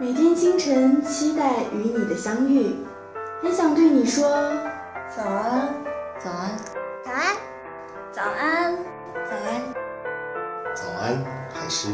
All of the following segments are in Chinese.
每天清晨期待与你的相遇，很想对你说早安，早安，早安，早安，早安，早安，海狮。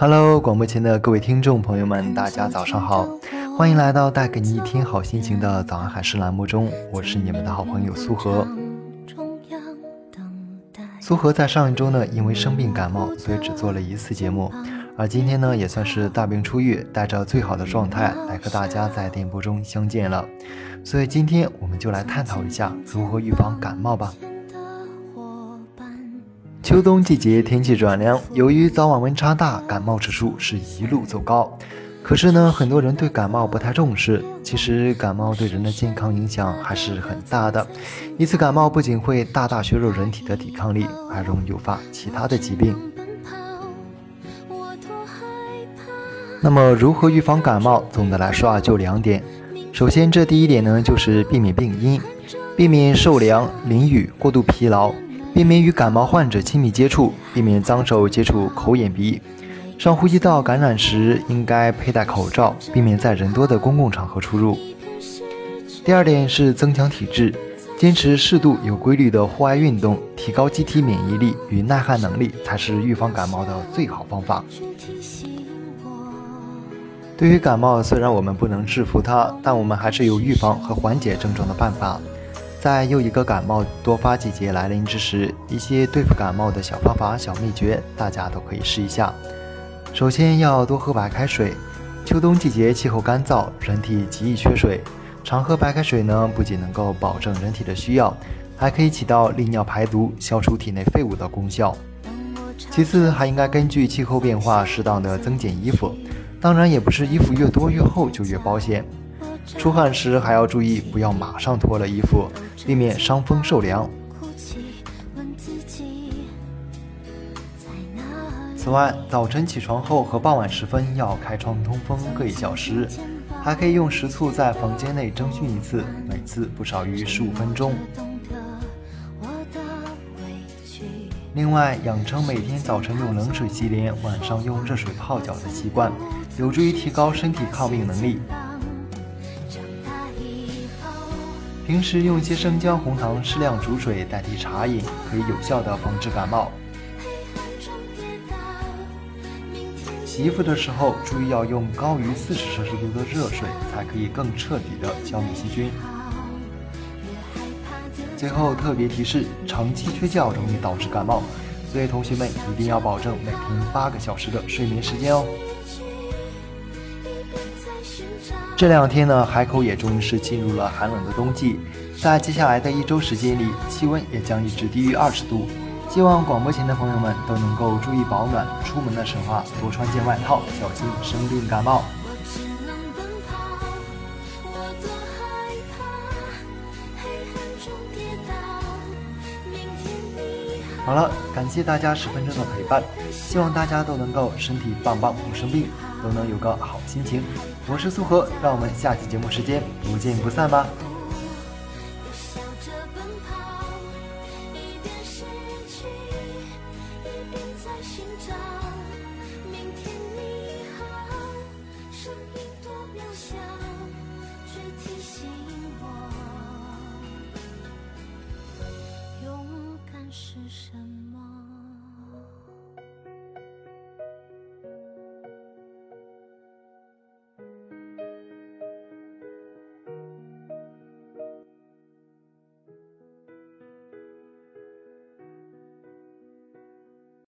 Hello，广播前的各位听众朋友们，大家早上好，欢迎来到带给你一天好心情的早安海事栏目中，我是你们的好朋友苏荷。苏荷在上一周呢，因为生病感冒，所以只做了一次节目，而今天呢，也算是大病初愈，带着最好的状态来和大家在电波中相见了，所以今天我们就来探讨一下如何预防感冒吧。秋冬季节天气转凉，由于早晚温差大，感冒指数是一路走高。可是呢，很多人对感冒不太重视。其实感冒对人的健康影响还是很大的。一次感冒不仅会大大削弱人体的抵抗力，还容易诱发其他的疾病。那么如何预防感冒？总的来说啊，就两点。首先，这第一点呢，就是避免病因，避免受凉、淋雨、过度疲劳。避免与感冒患者亲密接触，避免脏手接触口眼鼻。上呼吸道感染时应该佩戴口罩，避免在人多的公共场合出入。第二点是增强体质，坚持适度有规律的户外运动，提高机体免疫力与耐寒能力，才是预防感冒的最好方法。对于感冒，虽然我们不能制服它，但我们还是有预防和缓解症状的办法。在又一个感冒多发季节来临之时，一些对付感冒的小方法、小秘诀，大家都可以试一下。首先要多喝白开水。秋冬季节气候干燥，人体极易缺水，常喝白开水呢，不仅能够保证人体的需要，还可以起到利尿排毒、消除体内废物的功效。其次，还应该根据气候变化，适当的增减衣服。当然，也不是衣服越多越厚就越保险。出汗时还要注意，不要马上脱了衣服，避免伤风受凉。此外，早晨起床后和傍晚时分要开窗通风各一小时，还可以用食醋在房间内蒸熏一次，每次不少于十五分钟。另外，养成每天早晨用冷水洗脸，晚上用热水泡脚的习惯，有助于提高身体抗病能力。平时用一些生姜、红糖适量煮水代替茶饮，可以有效的防治感冒。洗衣服的时候，注意要用高于四十摄氏度的热水，才可以更彻底的消灭细菌。最后特别提示：长期缺觉容易导致感冒，所以同学们一定要保证每天八个小时的睡眠时间哦。这两天呢，海口也终于是进入了寒冷的冬季，在接下来的一周时间里，气温也将一直低于二十度。希望广播前的朋友们都能够注意保暖，出门的时候啊，多穿件外套，小心生病感冒。好了，感谢大家十分钟的陪伴，希望大家都能够身体棒棒不生病。都能有个好心情。我是苏荷，让我们下期节目时间不见不散吧。勇敢是什么？